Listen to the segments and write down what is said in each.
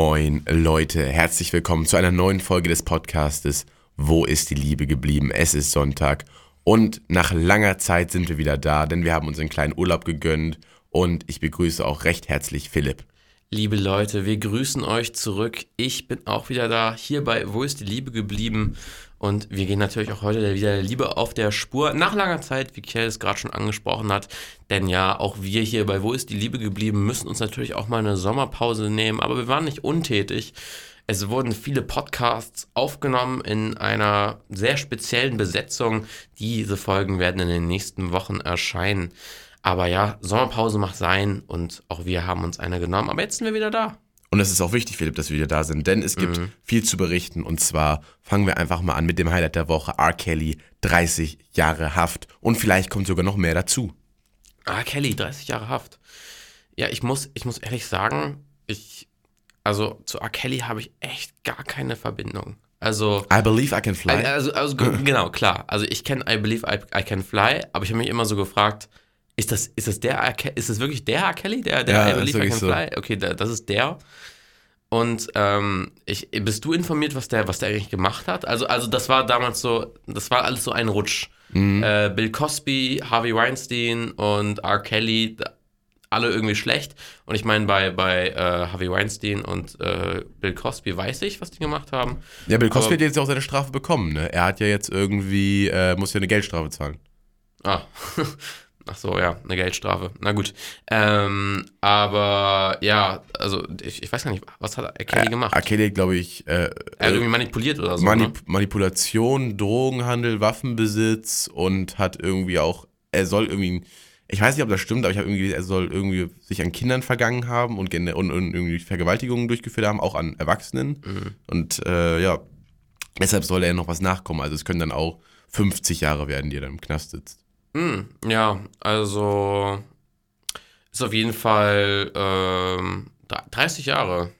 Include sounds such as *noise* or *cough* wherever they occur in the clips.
Moin Leute, herzlich willkommen zu einer neuen Folge des Podcastes Wo ist die Liebe geblieben? Es ist Sonntag und nach langer Zeit sind wir wieder da, denn wir haben uns einen kleinen Urlaub gegönnt und ich begrüße auch recht herzlich Philipp. Liebe Leute, wir grüßen euch zurück. Ich bin auch wieder da, hier bei Wo ist die Liebe geblieben? Und wir gehen natürlich auch heute wieder der Liebe auf der Spur. Nach langer Zeit, wie Kjell es gerade schon angesprochen hat. Denn ja, auch wir hier bei Wo ist die Liebe geblieben müssen uns natürlich auch mal eine Sommerpause nehmen. Aber wir waren nicht untätig. Es wurden viele Podcasts aufgenommen in einer sehr speziellen Besetzung. Diese Folgen werden in den nächsten Wochen erscheinen. Aber ja, Sommerpause macht sein und auch wir haben uns eine genommen. Aber jetzt sind wir wieder da. Und es ist auch wichtig, Philipp, dass wir wieder da sind, denn es gibt mhm. viel zu berichten. Und zwar fangen wir einfach mal an mit dem Highlight der Woche. R. Kelly, 30 Jahre Haft. Und vielleicht kommt sogar noch mehr dazu. R. Kelly, 30 Jahre Haft. Ja, ich muss, ich muss ehrlich sagen, ich, also zu R. Kelly habe ich echt gar keine Verbindung. Also. I believe I can fly. Also, also genau, klar. Also ich kenne I believe I, I can fly, aber ich habe mich immer so gefragt, ist das, ist das der, ist das wirklich der R. Kelly, der, der ja, I Believe I so. Fly? Okay, das ist der. Und ähm, ich, bist du informiert, was der, was der eigentlich gemacht hat? Also, also das war damals so, das war alles so ein Rutsch. Mhm. Äh, Bill Cosby, Harvey Weinstein und R. Kelly, alle irgendwie schlecht. Und ich meine, bei, bei äh, Harvey Weinstein und äh, Bill Cosby weiß ich, was die gemacht haben. Ja, Bill Cosby Aber, hat jetzt auch seine Strafe bekommen. Ne? Er hat ja jetzt irgendwie, äh, muss ja eine Geldstrafe zahlen. Ah, *laughs* Ach so, ja, eine Geldstrafe. Na gut. Ähm, aber ja, also ich, ich, weiß gar nicht, was hat Kelly äh, gemacht? Kelly, glaube ich. Äh, er hat irgendwie manipuliert oder so. Manip ne? Manipulation, Drogenhandel, Waffenbesitz und hat irgendwie auch, er soll irgendwie, ich weiß nicht, ob das stimmt, aber ich habe irgendwie, er soll irgendwie sich an Kindern vergangen haben und, und, und irgendwie Vergewaltigungen durchgeführt haben, auch an Erwachsenen. Mhm. Und äh, ja, deshalb soll er noch was nachkommen. Also es können dann auch 50 Jahre werden, die er dann im Knast sitzt. Hm, ja, also ist auf jeden Fall ähm, 30 Jahre.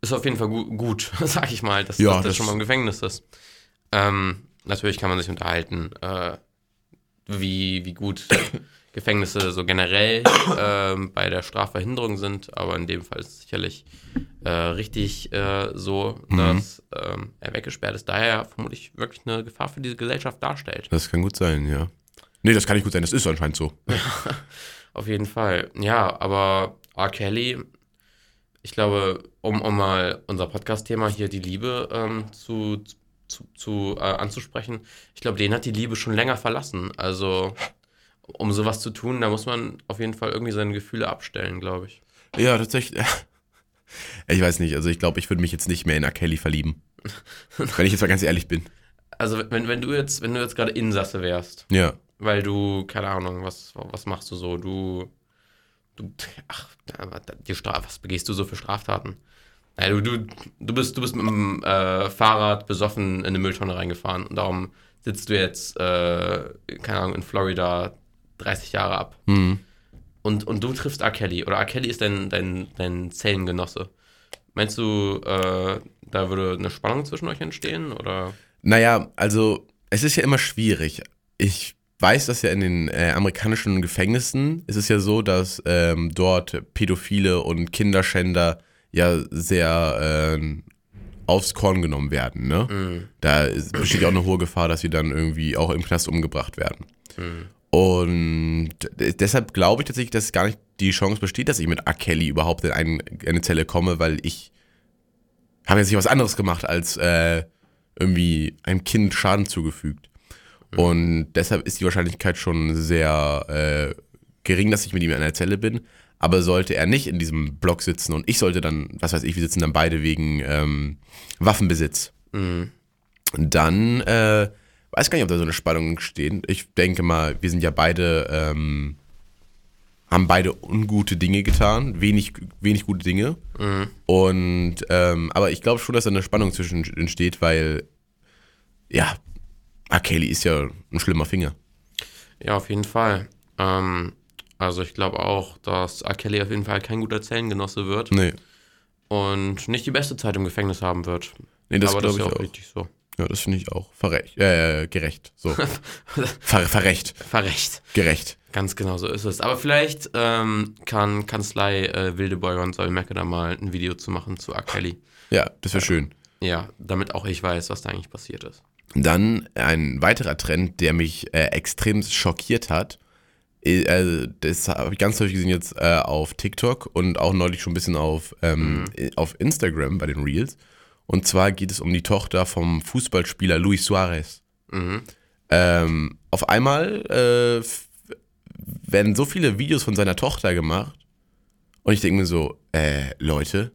Ist auf jeden Fall gu gut, *laughs* sag ich mal, dass, ja, dass das, schon mal im Gefängnis ist. Ähm, natürlich kann man sich unterhalten, äh, wie, wie gut *coughs* Gefängnisse so generell ähm, bei der Strafverhinderung sind, aber in dem Fall ist es sicherlich äh, richtig äh, so, mhm. dass ähm, er weggesperrt ist, daher vermutlich wirklich eine Gefahr für diese Gesellschaft darstellt. Das kann gut sein, ja. Nee, das kann nicht gut sein, das ist anscheinend so. *laughs* auf jeden Fall. Ja, aber R. Kelly, ich glaube, um, um mal unser Podcast-Thema hier, die Liebe, ähm, zu, zu, zu äh, anzusprechen, ich glaube, den hat die Liebe schon länger verlassen. Also, um sowas zu tun, da muss man auf jeden Fall irgendwie seine Gefühle abstellen, glaube ich. Ja, tatsächlich. *laughs* Ich weiß nicht, also ich glaube, ich würde mich jetzt nicht mehr in R. Kelly verlieben. *laughs* wenn ich jetzt mal ganz ehrlich bin. Also, wenn, wenn du jetzt, wenn du jetzt gerade Insasse wärst. Ja weil du, keine Ahnung, was, was machst du so? Du, du, ach, die Straf, was begehst du so für Straftaten? Ja, du, du, du, bist, du bist mit dem äh, Fahrrad besoffen in eine Mülltonne reingefahren und darum sitzt du jetzt, äh, keine Ahnung, in Florida 30 Jahre ab. Mhm. Und, und du triffst R. Kelly oder R. Kelly ist dein, dein, dein Zellengenosse. Meinst du, äh, da würde eine Spannung zwischen euch entstehen? Oder? Naja, also es ist ja immer schwierig. Ich weiß, dass ja in den äh, amerikanischen Gefängnissen ist es ja so, dass ähm, dort Pädophile und Kinderschänder ja sehr äh, aufs Korn genommen werden. Ne? Mhm. Da ist, besteht ja auch eine hohe Gefahr, dass sie dann irgendwie auch im Knast umgebracht werden. Mhm. Und deshalb glaube ich tatsächlich, dass gar nicht die Chance besteht, dass ich mit R. Kelly überhaupt in ein, eine Zelle komme, weil ich habe jetzt nicht was anderes gemacht, als äh, irgendwie einem Kind Schaden zugefügt. Mhm. Und deshalb ist die Wahrscheinlichkeit schon sehr äh, gering, dass ich mit ihm in einer Zelle bin. Aber sollte er nicht in diesem Block sitzen und ich sollte dann, was weiß ich, wir sitzen dann beide wegen ähm, Waffenbesitz, mhm. dann äh, weiß gar nicht, ob da so eine Spannung steht. Ich denke mal, wir sind ja beide, ähm, haben beide ungute Dinge getan, wenig, wenig gute Dinge. Mhm. Und ähm, aber ich glaube schon, dass da eine Spannung zwischen entsteht, weil ja, Ah, Kelly ist ja ein schlimmer Finger. Ja, auf jeden Fall. Ähm, also ich glaube auch, dass R. Kelly auf jeden Fall kein guter Zellengenosse wird. Nee. Und nicht die beste Zeit im Gefängnis haben wird. Nee, das glaube ich auch. Richtig so. Ja, das finde ich auch. Verrecht. Äh, gerecht. So. *laughs* Ver verrecht. Verrecht. Gerecht. Ganz genau so ist es. Aber vielleicht ähm, kann Kanzlei äh, Wildeboy und Solmecke da mal ein Video zu machen zu R. Kelly. Ja, das wäre schön. Ja, damit auch ich weiß, was da eigentlich passiert ist. Dann ein weiterer Trend, der mich äh, extrem schockiert hat. Äh, das habe ich ganz häufig gesehen jetzt äh, auf TikTok und auch neulich schon ein bisschen auf, ähm, mhm. auf Instagram bei den Reels. Und zwar geht es um die Tochter vom Fußballspieler Luis Suarez. Mhm. Ähm, auf einmal äh, werden so viele Videos von seiner Tochter gemacht. Und ich denke mir so, äh, Leute.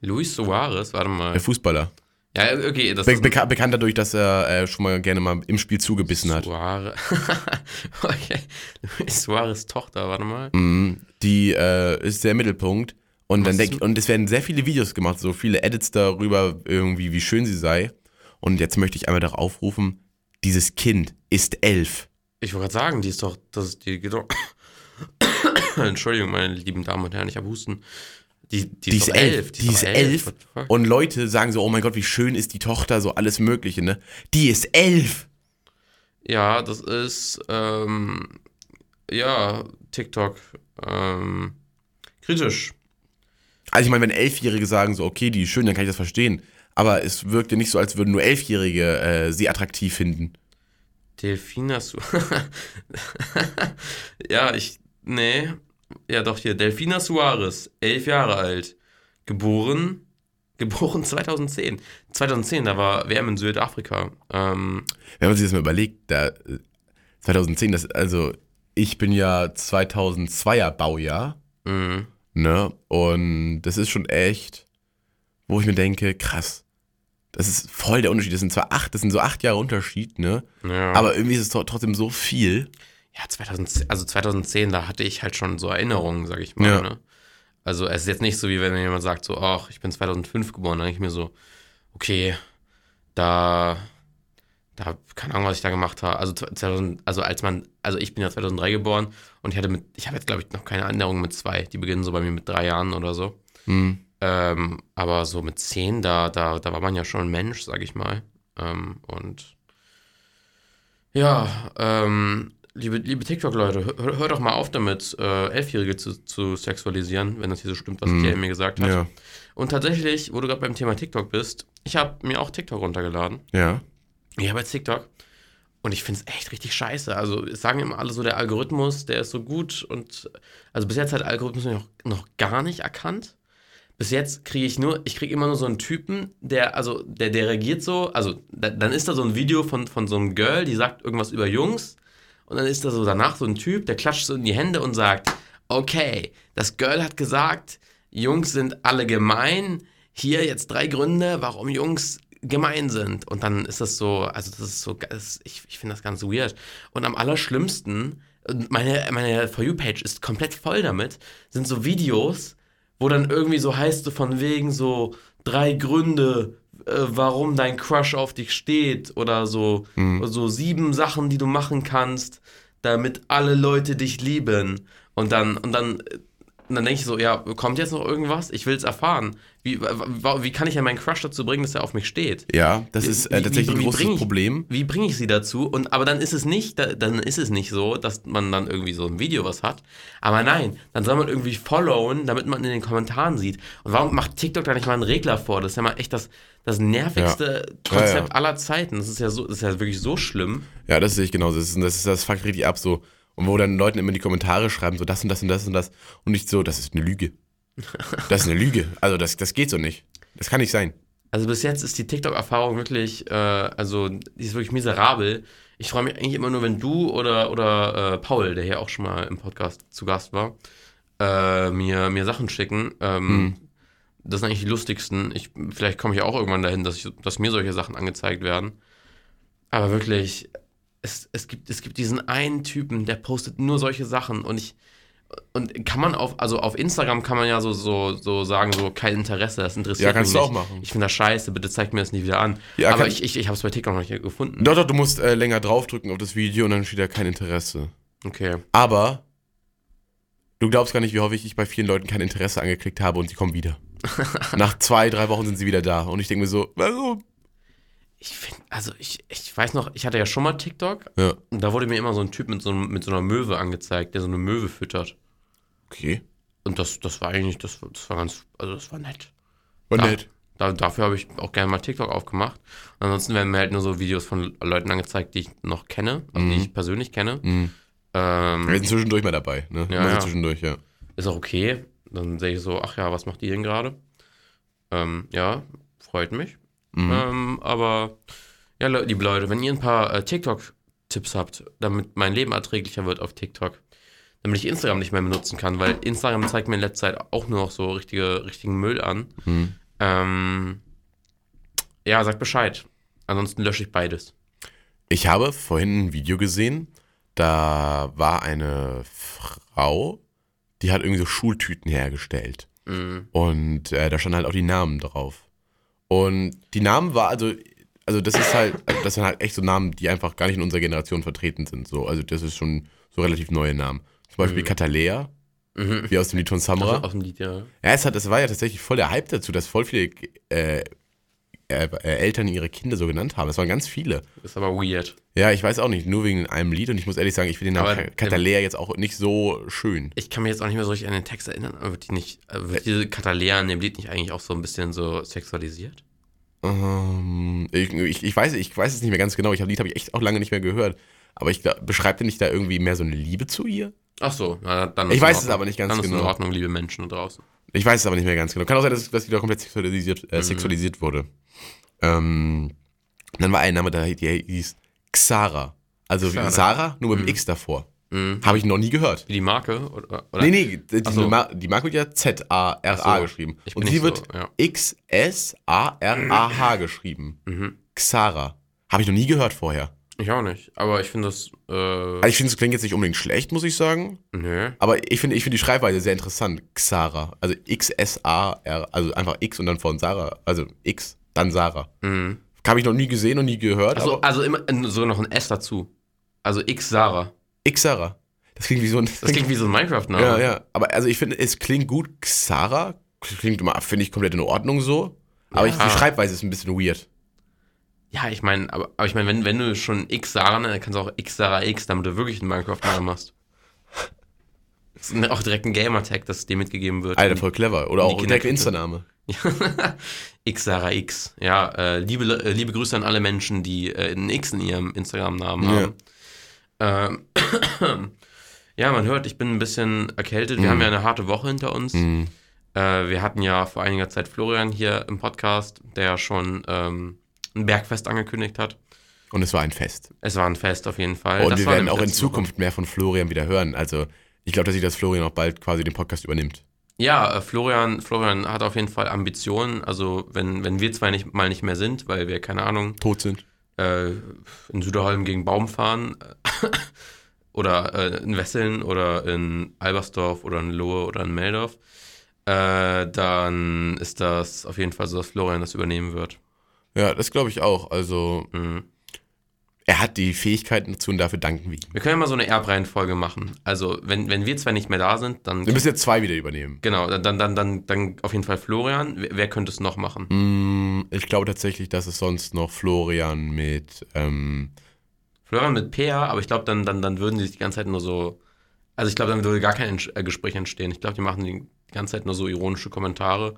Luis Suarez, warte mal. Der Fußballer. Ja, okay. Das Be beka bekannt dadurch, dass er äh, schon mal gerne mal im Spiel zugebissen hat. Suarez. *laughs* okay. Suarez Tochter, warte mal. Mm, die äh, ist der Mittelpunkt. Und dann denk, und es werden sehr viele Videos gemacht, so viele Edits darüber, irgendwie, wie schön sie sei. Und jetzt möchte ich einmal darauf aufrufen, dieses Kind ist elf. Ich wollte gerade sagen, die ist doch, das die geht *coughs* doch. Entschuldigung, meine lieben Damen und Herren, ich habe Husten. Die, die, die ist, ist elf. elf. Die, die ist elf. elf. Und Leute sagen so, oh mein Gott, wie schön ist die Tochter, so alles Mögliche, ne? Die ist elf. Ja, das ist, ähm, ja, TikTok, ähm, kritisch. Also ich meine, wenn Elfjährige sagen so, okay, die ist schön, dann kann ich das verstehen. Aber es wirkt ja nicht so, als würden nur Elfjährige äh, sie attraktiv finden. Delfina Su *laughs* Ja, ich. Nee. Ja, doch hier. Delfina Suarez, elf Jahre alt. Geboren. *laughs* Geboren 2010. 2010, da war WM in Südafrika. Ähm, Wenn man sich das mal überlegt, da 2010, das, also ich bin ja 2002er Baujahr. Mhm. Ne? Und das ist schon echt, wo ich mir denke, krass. Das ist voll der Unterschied. Das sind zwar acht, das sind so acht Jahre Unterschied, ne? Ja. Aber irgendwie ist es trotzdem so viel. Ja, 2010, also 2010, da hatte ich halt schon so Erinnerungen, sag ich mal. Ja. Ne? Also es ist jetzt nicht so, wie wenn jemand sagt, so, ach, ich bin 2005 geboren, dann denke ich mir so, okay, da, da, keine Ahnung, was ich da gemacht habe. Also, 2000, also als man, also ich bin ja 2003 geboren und ich hatte mit, ich habe jetzt glaube ich noch keine Erinnerungen mit zwei, die beginnen so bei mir mit drei Jahren oder so. Mhm. Ähm, aber so mit zehn, da, da, da war man ja schon ein Mensch, sag ich mal. Ähm, und ja, ähm, liebe, liebe TikTok-Leute, hör, hör, doch mal auf damit, äh, Elfjährige zu, zu sexualisieren, wenn das hier so stimmt, was mm. mir gesagt hat. Ja. Und tatsächlich, wo du gerade beim Thema TikTok bist, ich habe mir auch TikTok runtergeladen. Ja. Ich habe jetzt TikTok. Und ich finde es echt richtig scheiße. Also es sagen immer alle so, der Algorithmus, der ist so gut und also bis jetzt hat der Algorithmus noch, noch gar nicht erkannt bis jetzt kriege ich nur, ich kriege immer nur so einen Typen, der, also, der, der reagiert so, also, da, dann ist da so ein Video von, von so einem Girl, die sagt irgendwas über Jungs und dann ist da so danach so ein Typ, der klatscht so in die Hände und sagt, okay, das Girl hat gesagt, Jungs sind alle gemein, hier jetzt drei Gründe, warum Jungs gemein sind. Und dann ist das so, also das ist so, das, ich, ich finde das ganz weird. Und am allerschlimmsten, meine, meine For You-Page ist komplett voll damit, sind so Videos, wo dann irgendwie so heißt, so von wegen so drei Gründe, warum dein Crush auf dich steht oder so, mhm. so sieben Sachen, die du machen kannst, damit alle Leute dich lieben. Und dann, und dann und dann denke ich so, ja, kommt jetzt noch irgendwas? Ich will es erfahren. Wie, wie kann ich ja meinen Crush dazu bringen, dass er auf mich steht? Ja, das ist äh, tatsächlich wie, wie, ein großes ich, Problem. Wie bringe ich sie dazu? Und aber dann ist es nicht, dann ist es nicht so, dass man dann irgendwie so ein Video was hat. Aber nein, dann soll man irgendwie followen, damit man in den Kommentaren sieht. Und warum macht TikTok da nicht mal einen Regler vor? Das ist ja mal echt das, das nervigste ja. Konzept ja, ja. aller Zeiten. Das ist ja so, das ist ja wirklich so schlimm. Ja, das sehe ich genauso. Das ist, das, ist, das fuckt richtig ab so. Und wo dann Leute immer in die Kommentare schreiben, so das und das und das und das. Und nicht so, das ist eine Lüge. Das ist eine Lüge. Also das, das geht so nicht. Das kann nicht sein. Also bis jetzt ist die TikTok-Erfahrung wirklich, äh, also die ist wirklich miserabel. Ich freue mich eigentlich immer nur, wenn du oder, oder äh, Paul, der hier auch schon mal im Podcast zu Gast war, äh, mir, mir Sachen schicken. Ähm, hm. Das sind eigentlich die lustigsten. Ich, vielleicht komme ich auch irgendwann dahin, dass, ich, dass mir solche Sachen angezeigt werden. Aber wirklich, es, es, gibt, es gibt diesen einen Typen, der postet nur solche Sachen und ich und kann man auf, also auf Instagram kann man ja so, so, so sagen, so kein Interesse, das interessiert ja, kannst mich du auch machen. Ich finde das scheiße, bitte zeig mir das nie wieder an. Ja, Aber ich, ich, ich habe es bei TikTok noch nicht gefunden. Doch, doch, du musst äh, länger draufdrücken auf das Video und dann steht da kein Interesse. Okay. Aber du glaubst gar nicht, wie häufig ich bei vielen Leuten kein Interesse angeklickt habe und sie kommen wieder. *laughs* Nach zwei, drei Wochen sind sie wieder da und ich denke mir so, warum? Ich finde, also ich, ich weiß noch, ich hatte ja schon mal TikTok Ja. und da wurde mir immer so ein Typ mit so, mit so einer Möwe angezeigt, der so eine Möwe füttert. Okay. Und das, das war eigentlich, das, das war ganz, also das war nett. War Da- nett. Da, dafür habe ich auch gerne mal TikTok aufgemacht. Und ansonsten werden mir halt nur so Videos von Leuten angezeigt, die ich noch kenne, also die ich persönlich kenne. Mhm. Ähm, Wir sind zwischendurch mal dabei, ne? Ja, ja. zwischendurch, ja. ist auch okay. Dann sehe ich so, ach ja, was macht die denn gerade? Ähm, ja, freut mich. Mhm. Ähm, aber ja, liebe Leute, wenn ihr ein paar äh, TikTok-Tipps habt, damit mein Leben erträglicher wird auf TikTok, damit ich Instagram nicht mehr benutzen kann, weil Instagram zeigt mir in letzter Zeit auch nur noch so richtige, richtigen Müll an. Mhm. Ähm, ja, sagt Bescheid. Ansonsten lösche ich beides. Ich habe vorhin ein Video gesehen, da war eine Frau, die hat irgendwie so Schultüten hergestellt. Mhm. Und äh, da standen halt auch die Namen drauf. Und die Namen war also, also das ist halt, also das sind halt echt so Namen, die einfach gar nicht in unserer Generation vertreten sind. So, also das ist schon so relativ neue Namen. Zum Beispiel Katalea, Mhm. wie aus dem Lied von Samra. Aus, aus dem Lied, ja. Ja, es, hat, es war ja tatsächlich voll der Hype dazu, dass voll viele äh, äh, äh, Eltern ihre Kinder so genannt haben. Das waren ganz viele. Ist aber weird. Ja, ich weiß auch nicht, nur wegen einem Lied und ich muss ehrlich sagen, ich finde den Namen Katalea jetzt auch nicht so schön. Ich kann mich jetzt auch nicht mehr so richtig an den Text erinnern, aber wird die nicht, äh, wird diese Katalea in dem Lied nicht eigentlich auch so ein bisschen so sexualisiert? Ähm, ich, ich, ich, weiß, ich weiß es nicht mehr ganz genau. Ich habe Lied habe ich echt auch lange nicht mehr gehört. Aber ich beschreibt er nicht da irgendwie mehr so eine Liebe zu ihr? Ach so, na, dann Ich weiß es Ordnung. aber nicht ganz dann ist in genau. Ordnung, liebe Menschen da draußen. Ich weiß es aber nicht mehr ganz genau. Kann auch sein, dass das wieder komplett sexualisiert, äh, sexualisiert wurde. Ähm, dann war ein Name, der hieß Xara. Also Xara. wie Sarah, nur mit dem X davor. Mhm. Habe ich noch nie gehört. Wie die Marke? Oder, oder? Nee, nee, die, so. Die Marke wird ja Z-A-R-A so. geschrieben. Und sie nicht wird so, ja. X-S-A-R-A-H *clears throat* geschrieben. Mhm. Xara. Habe ich noch nie gehört vorher. Ich auch nicht. Aber ich finde das, äh, Also ich finde, es klingt jetzt nicht unbedingt schlecht, muss ich sagen. nö. Aber ich finde ich finde die Schreibweise sehr interessant. Xara. Also X-S-A-R, also einfach X und dann von Sarah. Also X, dann Sarah. Mhm. Habe ich noch nie gesehen und nie gehört. Also, also immer äh, so noch ein S dazu. Also X Sarah. X Sarah. Das klingt wie so ein. Das klingt wie so ein Minecraft-Name. ja, ja. Aber also ich finde, es klingt gut. Xara klingt immer, finde ich, komplett in Ordnung so. Aber ich, Ja. die Schreibweise ist ein bisschen weird. Ja, ich meine, aber, aber ich meine, wenn, wenn du schon X Sarah, dann kannst du auch X Sarah X, damit du wirklich einen Minecraft-Namen hast. Das ist auch direkt ein Gamer-Tag, das dir mitgegeben wird. Alter, voll clever. Oder auch direkt Insta-Name. *laughs* X Sarah X. Ja, äh, liebe, äh, liebe Grüße an alle Menschen, die äh, ein X in ihrem Instagram-Namen haben. Ähm, *clears throat* ja, man hört, ich bin ein bisschen erkältet. Wir Mhm. haben ja eine harte Woche hinter uns. Mhm. Äh, wir hatten ja vor einiger Zeit Florian hier im Podcast, der schon ähm, ein Bergfest angekündigt hat. Und es war ein Fest. Es war ein Fest auf jeden Fall. Und Das wir werden auch in letzte Woche. Zukunft mehr von Florian wieder hören. Also ich glaube, dass sich das Florian auch bald quasi den Podcast übernimmt. Ja, äh, Florian, Florian hat auf jeden Fall Ambitionen. Also wenn, wenn wir zwei nicht, mal nicht mehr sind, weil wir, keine Ahnung, Tot sind. äh, in Süderholm gegen Baum fahren äh, oder äh, in Wesseln oder in Albersdorf oder in Lohe oder in Meldorf, äh, dann ist das auf jeden Fall so, dass Florian das übernehmen wird. Ja, das glaube ich auch. Also Mhm. Er hat die Fähigkeiten dazu und dafür danken wir ihm. Wir können ja mal so eine Erbreihenfolge machen. Also wenn, wenn wir zwei nicht mehr da sind, dann Wir müssen jetzt zwei wieder übernehmen. genau, dann, dann, dann, dann auf jeden Fall Florian. Wer, wer könnte es noch machen? Mm, Ich glaube tatsächlich, dass es sonst noch Florian mit. Ähm, Florian mit Peer, aber ich glaube, dann, dann, dann würden die sich die ganze Zeit nur so. Also ich glaube, dann würde gar kein äh, Gespräch entstehen. Ich glaube, die machen die ganze Zeit nur so ironische Kommentare.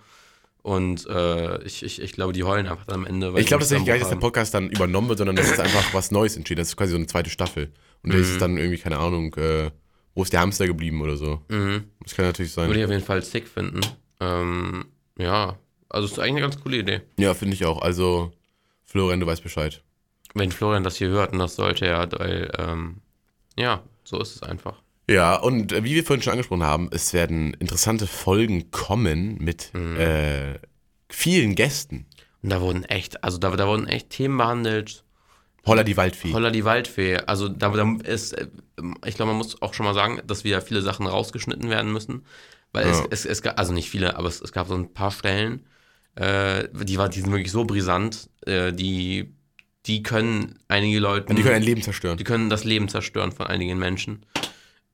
Und äh, ich, ich, ich glaube, die heulen einfach am Ende. weil ich glaube tatsächlich gar nicht, dass der Podcast dann übernommen wird, sondern dass es *laughs* einfach was Neues entsteht. Das ist quasi so eine zweite Staffel. Und da ist es dann irgendwie, keine Ahnung, äh, wo ist der Hamster geblieben oder so. Mhm. Das kann natürlich Würde sein. ich auf jeden Fall sick finden. Ähm, ja, also ist eigentlich eine ganz coole Idee. Ja, finde ich auch. Also, Florian, du weißt Bescheid. Wenn Florian das hier hört, und das sollte er, weil, ähm, ja, so ist es einfach. Ja, und äh, wie wir vorhin schon angesprochen haben, es werden interessante Folgen kommen mit äh, vielen Gästen. Und da wurden echt, also da, da wurden echt Themen behandelt. Holla die Waldfee. Holla die Waldfee. Also da, da ist, äh, ich glaube, man muss auch schon mal sagen, dass wieder viele Sachen rausgeschnitten werden müssen. Weil Ja. es, es, es also nicht viele, aber es, es gab so ein paar Stellen, äh, die, war, die sind wirklich so brisant, äh, die, die können einige Leute, die können ein Leben zerstören. die können das Leben zerstören von einigen Menschen.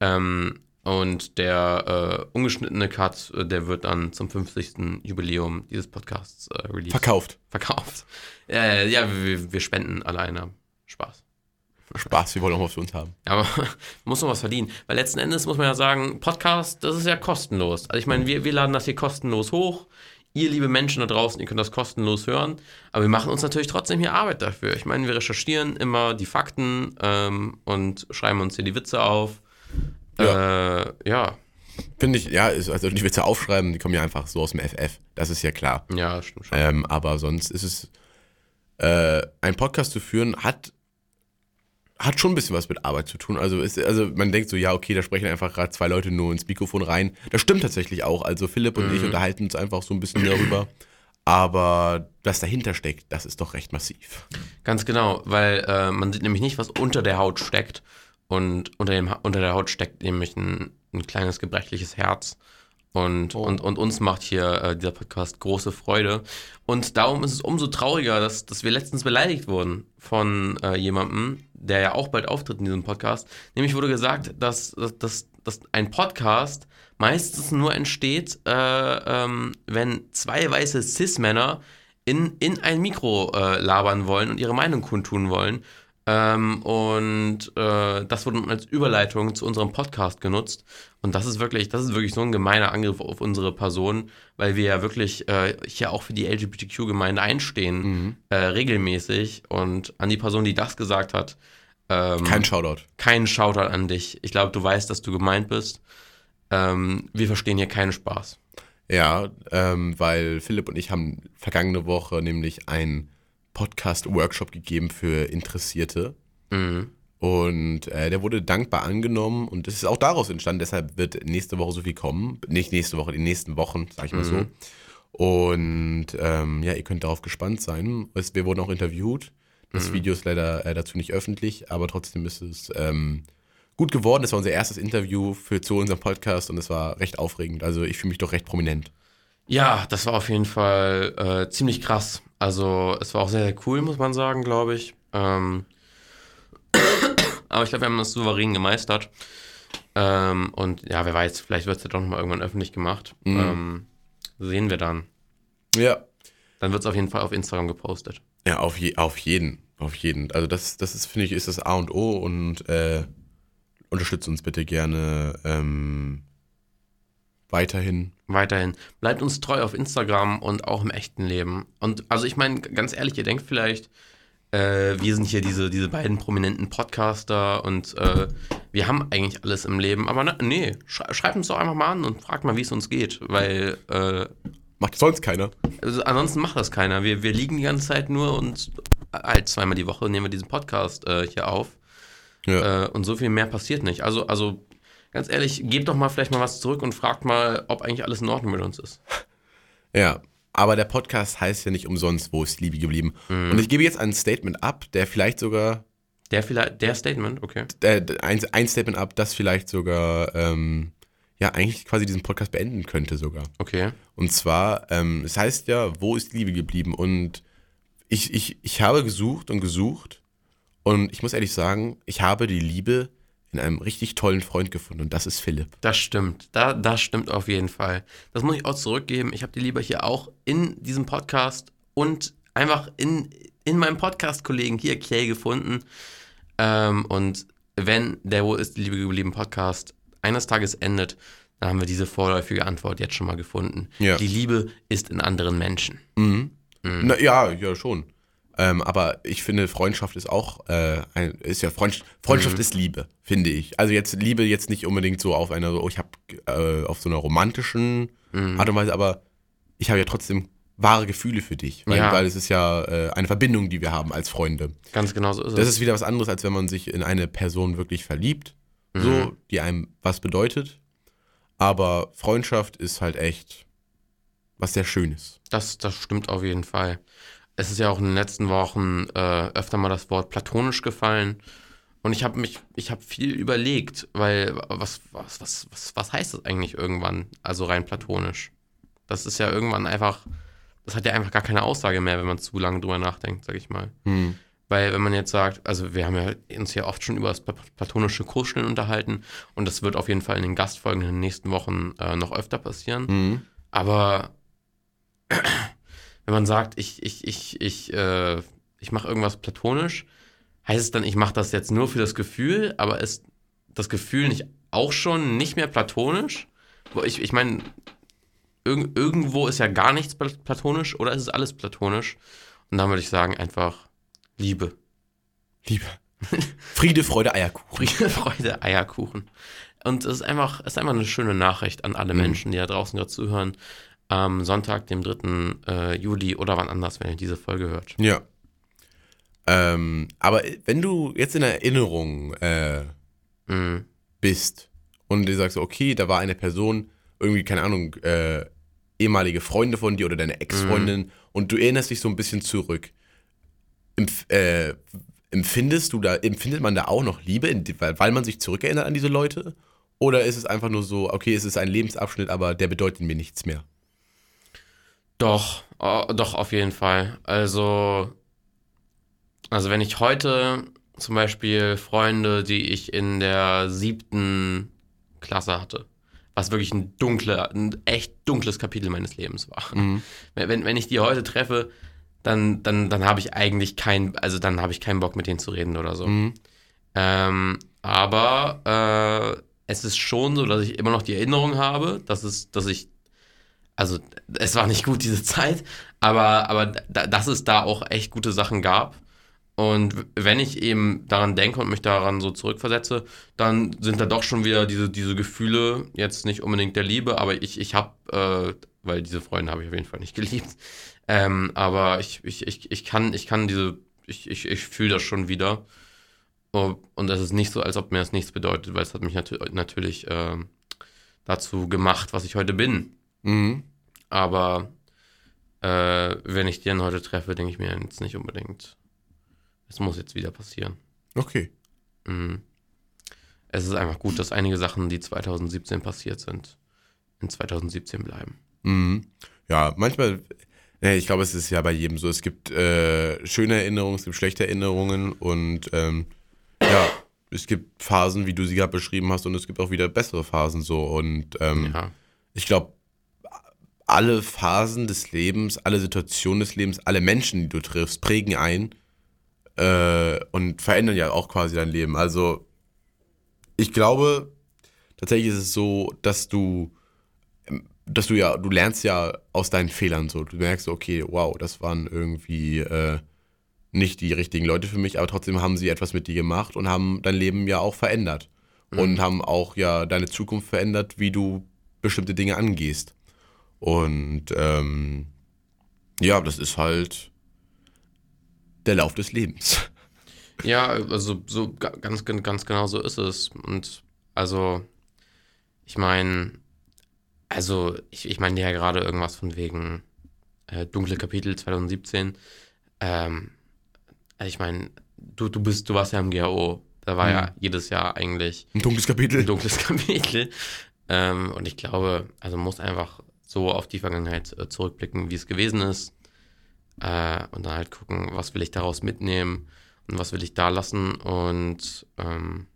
Ähm, Und der äh, ungeschnittene Cut, äh, der wird dann zum 50. Jubiläum dieses Podcasts äh, released. Verkauft. Verkauft. Äh, ja, wir, wir spenden alleine. Spaß. Spaß, wir wollen auch was für uns haben. Ja, aber *laughs* man muss noch was verdienen. Weil letzten Endes muss man ja sagen, Podcast, das ist ja kostenlos. Also ich meine, wir, wir laden das hier kostenlos hoch. Ihr, liebe Menschen da draußen, ihr könnt das kostenlos hören. Aber wir machen uns natürlich trotzdem hier Arbeit dafür. Ich meine, wir recherchieren immer die Fakten ähm, und schreiben uns hier die Witze auf. Ja. Äh, ja. Finde ich, ja, ist- also die Witze aufschreiben, die kommen ja einfach so aus dem FF. Das ist ja klar. Ja, stimmt schon. Ähm, aber sonst ist es, äh, ein Podcast zu führen, hat, hat schon ein bisschen was mit Arbeit zu tun. Also, ist, also man denkt so, ja, okay, da sprechen einfach gerade zwei Leute nur ins Mikrofon rein. Das stimmt tatsächlich auch. Also Philipp und ich unterhalten uns einfach so ein bisschen darüber. Aber was dahinter steckt, das ist doch recht massiv. Ganz genau, weil äh, man sieht nämlich nicht, was unter der Haut steckt. Und unter, dem, unter der Haut steckt nämlich ein, ein kleines gebrechliches Herz. Und, und, und uns macht hier äh, dieser Podcast große Freude. Und darum ist es umso trauriger, dass, dass wir letztens beleidigt wurden von äh, jemandem, der ja auch bald auftritt in diesem Podcast. Nämlich wurde gesagt, dass, dass, dass, dass ein Podcast meistens nur entsteht, äh, ähm, wenn zwei weiße Cis-Männer in, in ein Mikro äh, labern wollen und ihre Meinung kundtun wollen. Ähm, und äh, das wurde als Überleitung zu unserem Podcast genutzt. Und das ist wirklich, das ist wirklich so ein gemeiner Angriff auf unsere Person, weil wir ja wirklich äh, hier auch für die LGBTQ-Gemeinde einstehen, äh, regelmäßig. Und an die Person, die das gesagt hat, ähm, Kein Shoutout. kein Shoutout an dich. Ich glaube, du weißt, dass du gemeint bist. Ähm, wir verstehen hier keinen Spaß. Ja, ähm, weil Philipp und ich haben vergangene Woche nämlich einen Podcast-Workshop gegeben für Interessierte. Mhm. Und äh, der wurde dankbar angenommen und es ist auch daraus entstanden. Deshalb wird nächste Woche so viel kommen. Nicht nächste Woche, in den nächsten Wochen, sag ich mal so. Und ähm, ja, ihr könnt darauf gespannt sein. Wir wurden auch interviewt. Das Video ist leider äh, dazu nicht öffentlich, aber trotzdem ist es ähm, gut geworden. Das war unser erstes Interview für, zu unserem Podcast und es war recht aufregend. Also ich fühle mich doch recht prominent. Ja, das war auf jeden Fall äh, ziemlich krass. Also es war auch sehr, sehr cool, muss man sagen, glaube ich. Ähm, aber ich glaube, wir haben das souverän gemeistert. Ähm, und ja, wer weiß, vielleicht wird es ja doch nochmal irgendwann öffentlich gemacht. Ähm, sehen wir dann. Ja. Dann wird es auf jeden Fall auf Instagram gepostet. Ja, auf, je, auf jeden. Auf jeden. Also das, das ist, finde ich, ist das A und O und äh, unterstützt uns bitte gerne ähm, weiterhin. Weiterhin. Bleibt uns treu auf Instagram und auch im echten Leben. Und also ich meine, ganz ehrlich, ihr denkt vielleicht, äh, wir sind hier diese, diese beiden prominenten Podcaster und äh, wir haben eigentlich alles im Leben. Aber ne, nee, schrei schreibt uns doch einfach mal an und fragt mal, wie es uns geht. Weil äh, Macht sonst keiner. also ansonsten macht das keiner. Wir, wir liegen die ganze Zeit nur und halt zweimal die Woche nehmen wir diesen Podcast äh, hier auf. Ja. Äh, und so viel mehr passiert nicht. Also, also ganz ehrlich, gebt doch mal vielleicht mal was zurück und fragt mal, ob eigentlich alles in Ordnung mit uns ist. Ja. Aber der Podcast heißt ja nicht umsonst, wo ist Liebe geblieben. Und ich gebe jetzt ein Statement ab, der vielleicht sogar, Der vielleicht, der Statement, okay. äh, ein, ein Statement ab, das vielleicht sogar, ähm, ja, eigentlich quasi diesen Podcast beenden könnte sogar. Okay. Und zwar, ähm, es heißt ja, wo ist Liebe geblieben? Und ich, ich, ich habe gesucht und gesucht und ich muss ehrlich sagen, ich habe die Liebe in einem richtig tollen Freund gefunden und das ist Philipp. Das stimmt. Da, das stimmt auf jeden Fall. Das muss ich auch zurückgeben. Ich habe die Liebe hier auch in diesem Podcast und einfach in, in meinem Podcast-Kollegen hier, Kay, gefunden. Ähm, und wenn der Wo ist die Liebe geblieben Podcast eines Tages endet, dann haben wir diese vorläufige Antwort jetzt schon mal gefunden. Ja. Die Liebe ist in anderen Menschen. Na, ja, ja, schon. Ähm, aber ich finde, Freundschaft ist auch, äh, ein, ist ja Freundschaft, Freundschaft ist Liebe, finde ich. Also jetzt Liebe jetzt nicht unbedingt so auf einer, oh, ich habe äh, auf so einer romantischen Art und Weise, aber ich habe ja trotzdem wahre Gefühle für dich, weil, Ja. weil es ist ja äh, eine Verbindung, die wir haben als Freunde. Ganz genau so ist Das es. ist wieder was anderes, als wenn man sich in eine Person wirklich verliebt, so, die einem was bedeutet. Aber Freundschaft ist halt echt was sehr Schönes. Das, das stimmt auf jeden Fall. Es ist ja auch in den letzten Wochen äh, öfter mal das Wort platonisch gefallen. Und ich habe mich, ich habe viel überlegt, weil was, was, was, was, was heißt das eigentlich irgendwann? Also rein platonisch. Das ist ja irgendwann einfach, das hat ja einfach gar keine Aussage mehr, wenn man zu lange drüber nachdenkt, sag ich mal. Hm. Weil wenn man jetzt sagt, also wir haben ja uns ja oft schon über das platonische Kuscheln unterhalten und das wird auf jeden Fall in den Gastfolgen in den nächsten Wochen äh, noch öfter passieren. Mhm. Aber wenn man sagt, ich, ich, ich, ich, äh, ich mache irgendwas platonisch, heißt es dann, ich mache das jetzt nur für das Gefühl, aber ist das Gefühl nicht auch schon nicht mehr platonisch? Ich, ich meine, irg irgendwo ist ja gar nichts platonisch oder ist es alles platonisch? Und dann würde ich sagen, einfach Liebe. Liebe. Friede, Freude, Eierkuchen. Friede, Freude, Eierkuchen. Und es ist einfach, es ist einfach eine schöne Nachricht an alle mhm. Menschen, die da draußen gerade zuhören. Am Sonntag, dem 3. Äh, Juli oder wann anders, wenn ihr diese Folge hört. Ja. Ähm, aber wenn du jetzt in Erinnerung äh, mhm. bist und du sagst, okay, da war eine Person, irgendwie, keine Ahnung, äh, ehemalige Freunde von dir oder deine Ex-Freundin mhm. und du erinnerst dich so ein bisschen zurück. Empf äh, empfindest du da, empfindet man da auch noch Liebe, weil man sich zurückerinnert an diese Leute? Oder ist es einfach nur so, okay, es ist ein Lebensabschnitt, aber der bedeutet mir nichts mehr? Doch, oh, doch, auf jeden Fall. Also, also wenn ich heute zum Beispiel Freunde, die ich in der siebten Klasse hatte, was wirklich ein dunkler, ein echt dunkles Kapitel meines Lebens war. Mhm. Wenn, wenn ich die heute treffe, dann, dann, dann habe ich eigentlich keinen, also dann habe ich keinen Bock mit denen zu reden oder so. Mhm. Ähm, aber äh, es ist schon so, dass ich immer noch die Erinnerung habe, dass es, dass ich, also es war nicht gut diese Zeit, aber, aber da, dass es da auch echt gute Sachen gab. Und wenn ich eben daran denke und mich daran so zurückversetze, dann sind da doch schon wieder diese, diese Gefühle, jetzt nicht unbedingt der Liebe, aber ich, ich habe, äh, weil diese Freunde habe ich auf jeden Fall nicht *laughs* geliebt, ähm, aber ich, ich, ich, ich, kann, ich kann diese, ich, ich, ich fühle das schon wieder. Und es ist nicht so, als ob mir das nichts bedeutet, weil es hat mich nat natürlich äh, dazu gemacht, was ich heute bin. Mhm. Aber äh, wenn ich den heute treffe, denke ich mir jetzt nicht unbedingt, es muss jetzt wieder passieren. Okay. Mhm. Es ist einfach gut, dass einige Sachen, die 2017 passiert sind, in 2017 bleiben. Mhm. Ja, manchmal, ich glaube, es ist ja bei jedem so. Es gibt äh, schöne Erinnerungen, es gibt schlechte Erinnerungen und ähm, ja, es gibt Phasen, wie du sie gerade beschrieben hast, und es gibt auch wieder bessere Phasen so. Und ähm, ja. ich glaube, alle Phasen des Lebens, alle Situationen des Lebens, alle Menschen, die du triffst, prägen ein äh, und verändern ja auch quasi dein Leben. Also ich glaube, tatsächlich ist es so, dass du, dass du ja, du lernst ja aus deinen Fehlern so. Du merkst, okay, wow, das waren irgendwie äh, nicht die richtigen Leute für mich, aber trotzdem haben sie etwas mit dir gemacht und haben dein Leben ja auch verändert. Mhm. Und haben auch ja deine Zukunft verändert, wie du bestimmte Dinge angehst. Und ähm, ja, das ist halt der Lauf des Lebens. Ja, also so ganz, ganz genau so ist es. Und also, ich meine, also ich, ich meine ja gerade irgendwas von wegen äh, dunkle Kapitel 2017. Ähm, ich meine, du, du bist, du warst ja im GAO. Da war mhm. ja jedes Jahr eigentlich ein dunkles Kapitel. Ein dunkles *laughs* Kapitel. ähm, und ich glaube, also muss einfach so auf die Vergangenheit äh, zurückblicken, wie es gewesen ist. Äh, und dann halt gucken, was will ich daraus mitnehmen und was will ich da lassen. Und, ähm,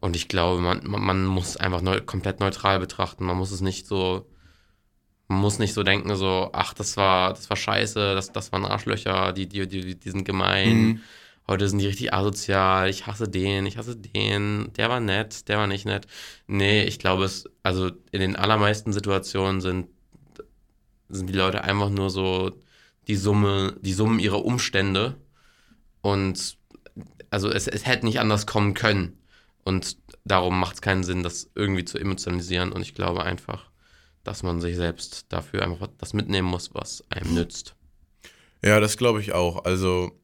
und ich glaube, man, man muss einfach neu, komplett neutral betrachten. Man muss es nicht so, man muss nicht so denken, so, ach, das war, das war scheiße, das, das waren Arschlöcher, die, die, die, die sind gemein. Mhm. Heute sind die richtig asozial, ich hasse den, ich hasse den, der war nett, der war nicht nett. Nee, ich glaube es, also in den allermeisten Situationen sind sind die Leute einfach nur so die Summe, die Summen ihrer Umstände. Und also es, es hätte nicht anders kommen können. Und darum macht es keinen Sinn, das irgendwie zu emotionalisieren. Und ich glaube einfach, dass man sich selbst dafür einfach das mitnehmen muss, was einem nützt. Ja, das glaube ich auch. Also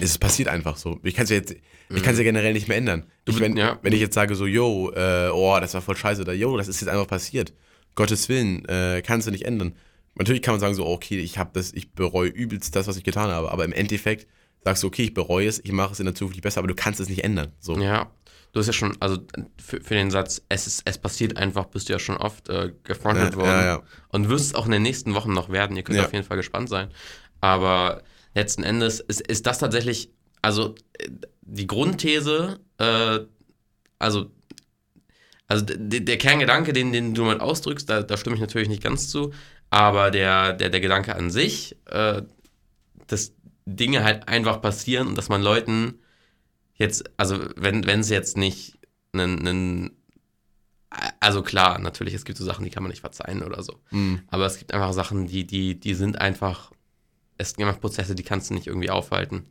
es passiert einfach so. Ich kann es ja jetzt, ich kann es ja generell nicht mehr ändern. Ich, wenn, ja. wenn ich jetzt sage so, yo, äh, oh, das war voll scheiße oder yo, das ist jetzt einfach passiert. Gottes Willen, äh, kannst du nicht ändern. Natürlich kann man sagen so, okay, ich habe das, ich bereue übelst das, was ich getan habe, aber im Endeffekt sagst du, okay, ich bereue es, ich mache es in der Zukunft besser, aber du kannst es nicht ändern. So. Ja, du hast ja schon, also für, für den Satz, es, ist, es passiert einfach, bist du ja schon oft äh, gefrontet ja, worden ja, ja. und wirst es auch in den nächsten Wochen noch werden. Ihr könnt auf jeden Fall gespannt sein. Aber letzten Endes ist, ist das tatsächlich, also äh, die Grundthese, äh, also, also der, der Kerngedanke, den, den du mal ausdrückst, da, da stimme ich natürlich nicht ganz zu, aber der, der, der Gedanke an sich, äh, dass Dinge halt einfach passieren und dass man Leuten jetzt, also wenn es jetzt nicht einen, einen, also klar, natürlich, es gibt so Sachen, die kann man nicht verzeihen oder so. Mhm. Aber es gibt einfach Sachen, die, die, die sind einfach, es gibt einfach Prozesse, die kannst du nicht irgendwie aufhalten.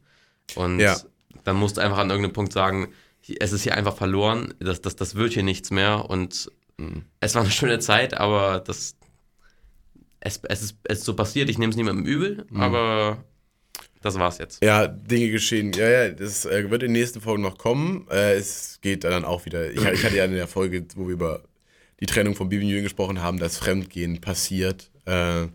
Und Ja. dann musst du einfach an irgendeinem Punkt sagen, es ist hier einfach verloren, das, das, das wird hier nichts mehr und Mhm. es war eine schöne Zeit, aber das, es, es, ist, es ist so passiert, ich nehme es niemandem übel, Mhm. aber das war's jetzt. Ja, Dinge geschehen. Ja, ja, das äh, wird in den nächsten Folgen noch kommen. Äh, es geht dann auch wieder. Ich, ich hatte ja in der Folge, wo wir über die Trennung von Bibi und Julian gesprochen haben, dass Fremdgehen passiert. Äh,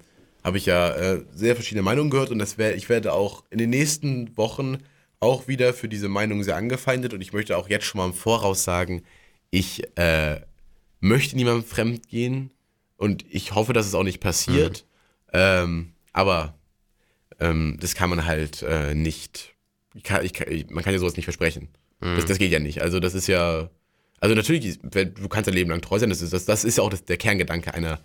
Habe ich ja äh, sehr verschiedene Meinungen gehört und das wär, ich werde auch in den nächsten Wochen auch wieder für diese Meinung sehr angefeindet und ich möchte auch jetzt schon mal im Voraus sagen, ich äh, möchte niemandem fremdgehen und ich hoffe, dass es auch nicht passiert. Ähm, aber ähm, das kann man halt äh, nicht. Ich kann, ich kann, man kann ja sowas nicht versprechen. Das, das geht ja nicht. Also das ist ja. Also natürlich, du kannst dein Leben lang treu sein. Das ist, das, das ist ja auch das, der Kerngedanke einer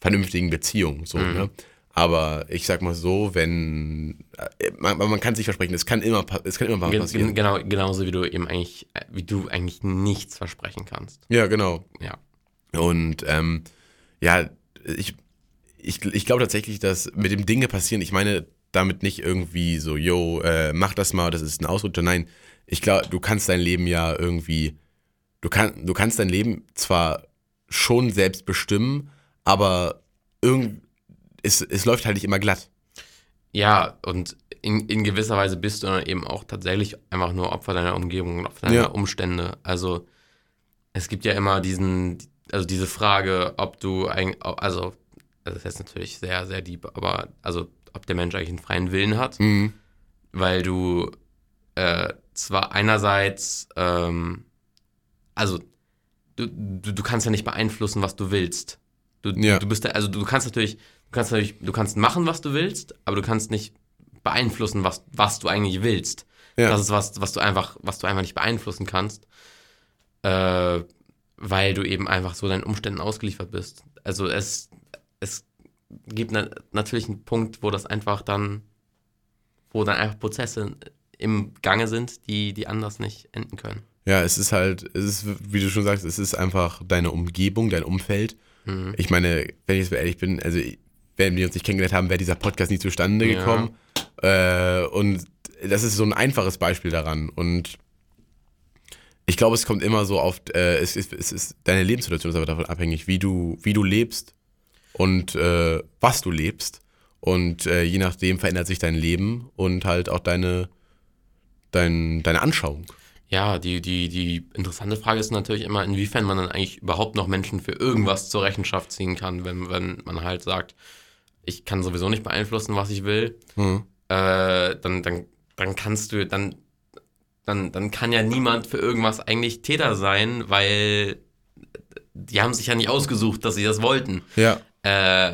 vernünftigen Beziehung. So, ne? Aber ich sag mal so, wenn äh, man, man kann sich versprechen, es kann immer, es kann immer passieren. gen- Genau, genauso wie du eben eigentlich, äh, wie du eigentlich nichts versprechen kannst. Ja, genau. Ja. Und ähm, ja, ich, ich, ich glaube tatsächlich, dass mit dem Dinge passieren, ich meine damit nicht irgendwie so, yo, äh, mach das mal, das ist ein Ausrutscher. Nein, ich glaube, du kannst dein Leben ja irgendwie, du, kann, du kannst dein Leben zwar schon selbst bestimmen, aber irgend, es, es läuft halt nicht immer glatt. Ja, und in, in gewisser Weise bist du dann eben auch tatsächlich einfach nur Opfer deiner Umgebung und Opfer deiner Ja. Umstände. Also es gibt ja immer diesen, also diese Frage, ob du eigentlich, also das ist jetzt natürlich sehr, sehr deep, aber also ob der Mensch eigentlich einen freien Willen hat, Mhm. weil du äh, zwar einerseits, ähm, also du, du, du kannst ja nicht beeinflussen, was du willst. Du, Ja. du bist da, also du kannst natürlich, kannst natürlich, du kannst machen, was du willst, aber du kannst nicht beeinflussen, was, was du eigentlich willst. Ja. Das ist was, was du einfach, was du einfach nicht beeinflussen kannst, äh, weil du eben einfach so deinen Umständen ausgeliefert bist. Also es, es gibt na, natürlich einen Punkt, wo das einfach dann, wo dann einfach Prozesse im Gange sind, die, die anders nicht enden können. Ja, es ist halt, es ist, wie du schon sagst, es ist einfach deine Umgebung, dein Umfeld. Mhm. Ich meine, wenn ich jetzt mal ehrlich bin, also wenn wir uns nicht kennengelernt haben, wäre dieser Podcast nie zustande Ja. gekommen. Äh, und das ist so ein einfaches Beispiel daran. Und ich glaube, es kommt immer so auf, äh, es, ist, es ist, deine Lebenssituation ist aber davon abhängig, wie du, wie du lebst und äh, was du lebst. Und äh, je nachdem verändert sich dein Leben und halt auch deine, dein, deine Anschauung. Ja, die, die, die interessante Frage ist natürlich immer, inwiefern man dann eigentlich überhaupt noch Menschen für irgendwas zur Rechenschaft ziehen kann, wenn, wenn man halt sagt, ich kann sowieso nicht beeinflussen, was ich will, Hm. äh, dann, dann, dann kannst du, dann, dann, dann kann ja niemand für irgendwas eigentlich Täter sein, weil die haben sich ja nicht ausgesucht, dass sie das wollten. Ja, Äh,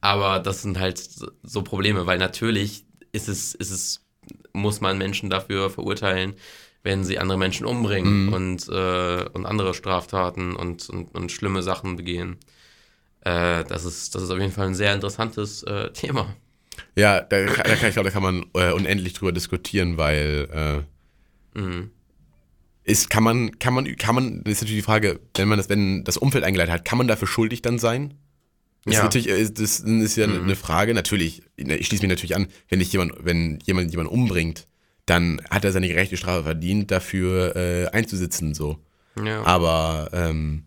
aber das sind halt so- so Probleme, weil natürlich ist es, ist es, muss man Menschen dafür verurteilen, wenn sie andere Menschen umbringen Mhm. und, äh, und andere Straftaten und, und, und schlimme Sachen begehen. Äh, das, ist, das ist auf jeden Fall ein sehr interessantes äh, *laughs* Thema. Ja, da, kann- da kann ich glaube, da kann man äh, unendlich drüber diskutieren, weil äh, Mhm. ist, kann man, kann man, kann man, das ist natürlich die Frage, wenn man das, wenn das Umfeld eingeleitet hat, kann man dafür schuldig dann sein? Das Ja. ist natürlich, äh, das ist ja Mhm. eine Frage. Natürlich, ne, ich schließe mich natürlich an, wenn ich jemand, wenn jemand jemanden umbringt, dann hat er seine gerechte Strafe verdient, dafür äh, einzusitzen, so. Ja. Aber ähm,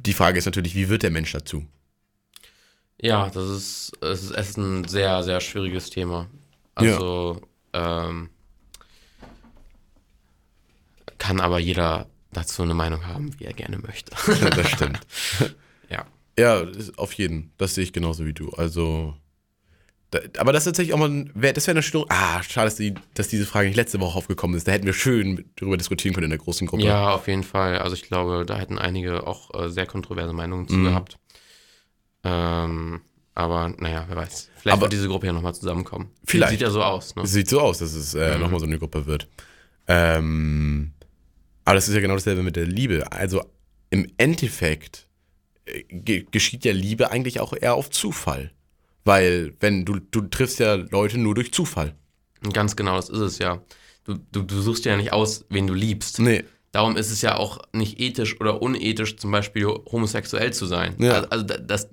die Frage ist natürlich, wie wird der Mensch dazu? Ja, das ist, es ist, es ist ein sehr, sehr schwieriges Thema. Also, ähm, kann aber jeder dazu eine Meinung haben, wie er gerne möchte. Ja, das stimmt. *laughs* ja. Ja, auf jeden. Das sehe ich genauso wie du. Also. Da, aber das ist tatsächlich auch mal, ein- wär, das wäre eine Stunde. Ah, schade, dass, die, dass diese Frage nicht letzte Woche aufgekommen ist. Da hätten wir schön darüber diskutieren können in der großen Gruppe. Ja, auf jeden Fall. Also ich glaube, da hätten einige auch äh, sehr kontroverse Meinungen zu Mhm. gehabt. Ähm, Aber naja, wer weiß. Vielleicht Aber- wird diese Gruppe ja nochmal zusammenkommen. Vielleicht. Sieht ja so aus, ne? Sieht so aus, dass es äh, Mhm. nochmal so eine Gruppe wird. Ähm, aber das ist ja genau dasselbe mit der Liebe. Also im Endeffekt äh, ge geschieht ja Liebe eigentlich auch eher auf Zufall. Weil, wenn du, du triffst ja Leute nur durch Zufall. Ganz genau, das ist es ja. Du, du, du suchst ja nicht aus, wen du liebst. Nee. Darum ist es ja auch nicht ethisch oder unethisch, zum Beispiel homosexuell zu sein. Ja. Also, also da- das